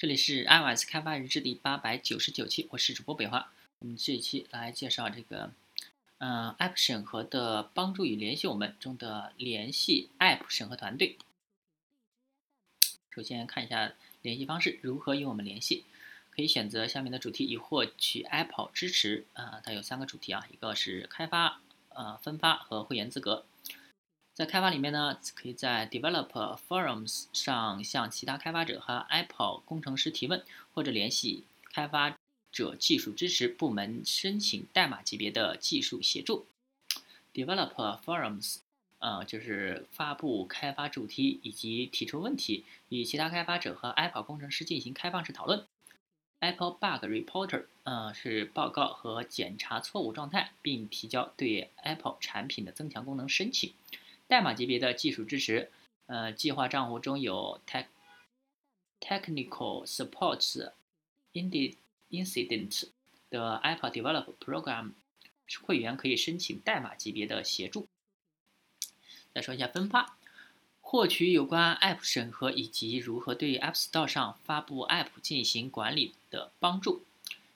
这里是 iOS 开发日志第八百九十九期，我是主播北华。我们这一期来介绍这个，嗯，App 审核的帮助与联系我们中的联系 App 审核团队。首先看一下联系方式，如何与我们联系？可以选择下面的主题以获取 Apple 支持。啊，它有三个主题啊，一个是开发、呃分发和会员资格。在开发里面呢，可以在 Developer Forums 上向其他开发者和 Apple 工程师提问，或者联系开发者技术支持部门申请代码级别的技术协助。Developer Forums，呃，就是发布开发主题以及提出问题，与其他开发者和 Apple 工程师进行开放式讨论。Apple Bug Reporter，呃，是报告和检查错误状态，并提交对 Apple 产品的增强功能申请。代码级别的技术支持，呃，计划账户中有 technical supports incident 的 Apple Develop Program 会员可以申请代码级别的协助。再说一下分发，获取有关 App 审核以及如何对 App Store 上发布 App 进行管理的帮助。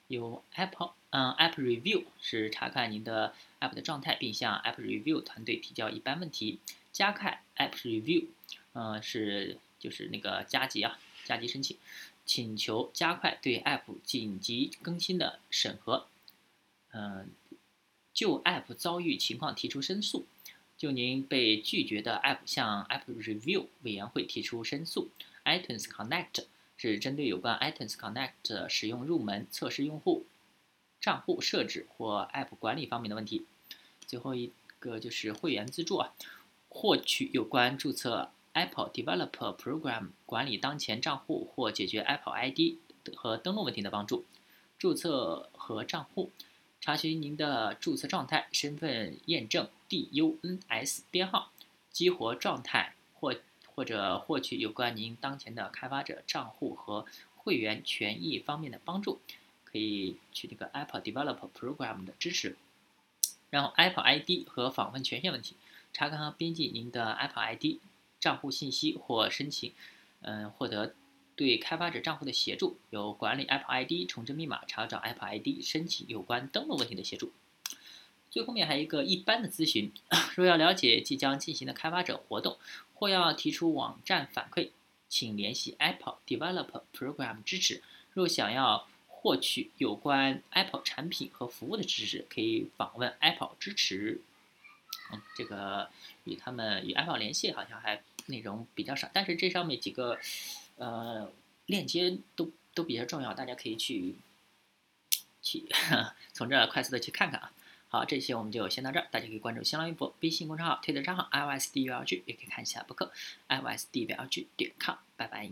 有 Apple，嗯，App Review 是查看您的。App 的状态，并向 App Review 团队提交一般问题。加快 App Review，呃，是就是那个加急啊，加急申请，请求加快对 App 紧急更新的审核。嗯，就 App 遭遇情况提出申诉，就您被拒绝的 App 向 App Review 委员会提出申诉。iTunes Connect 是针对有关 iTunes Connect 使用入门测试用户账户设置或 App 管理方面的问题。最后一个就是会员资助啊，获取有关注册 Apple Developer Program 管理当前账户或解决 Apple ID 和登录问题的帮助。注册和账户，查询您的注册状态、身份验证 DUNS 编号、激活状态或或者获取有关您当前的开发者账户和会员权益方面的帮助，可以去那个 Apple Develop Program 的支持。然后 Apple ID 和访问权限问题，查看和编辑您的 Apple ID 账户信息或申请，嗯，获得对开发者账户的协助，有管理 Apple ID、重置密码、查找 Apple ID、申请有关登录问题的协助。最后面还有一个一般的咨询，若要了解即将进行的开发者活动，或要提出网站反馈，请联系 Apple Developer Program 支持。若想要获取有关 Apple 产品和服务的知识，可以访问 Apple 支持。嗯，这个与他们与 Apple 联系好像还内容比较少，但是这上面几个呃链接都都比较重要，大家可以去去 从这快速的去看看啊。好，这些我们就先到这儿，大家可以关注新浪微博、微信公众号、推特账号 iOSDULG，也可以看一下博客 iOSDULG 点 com。拜拜。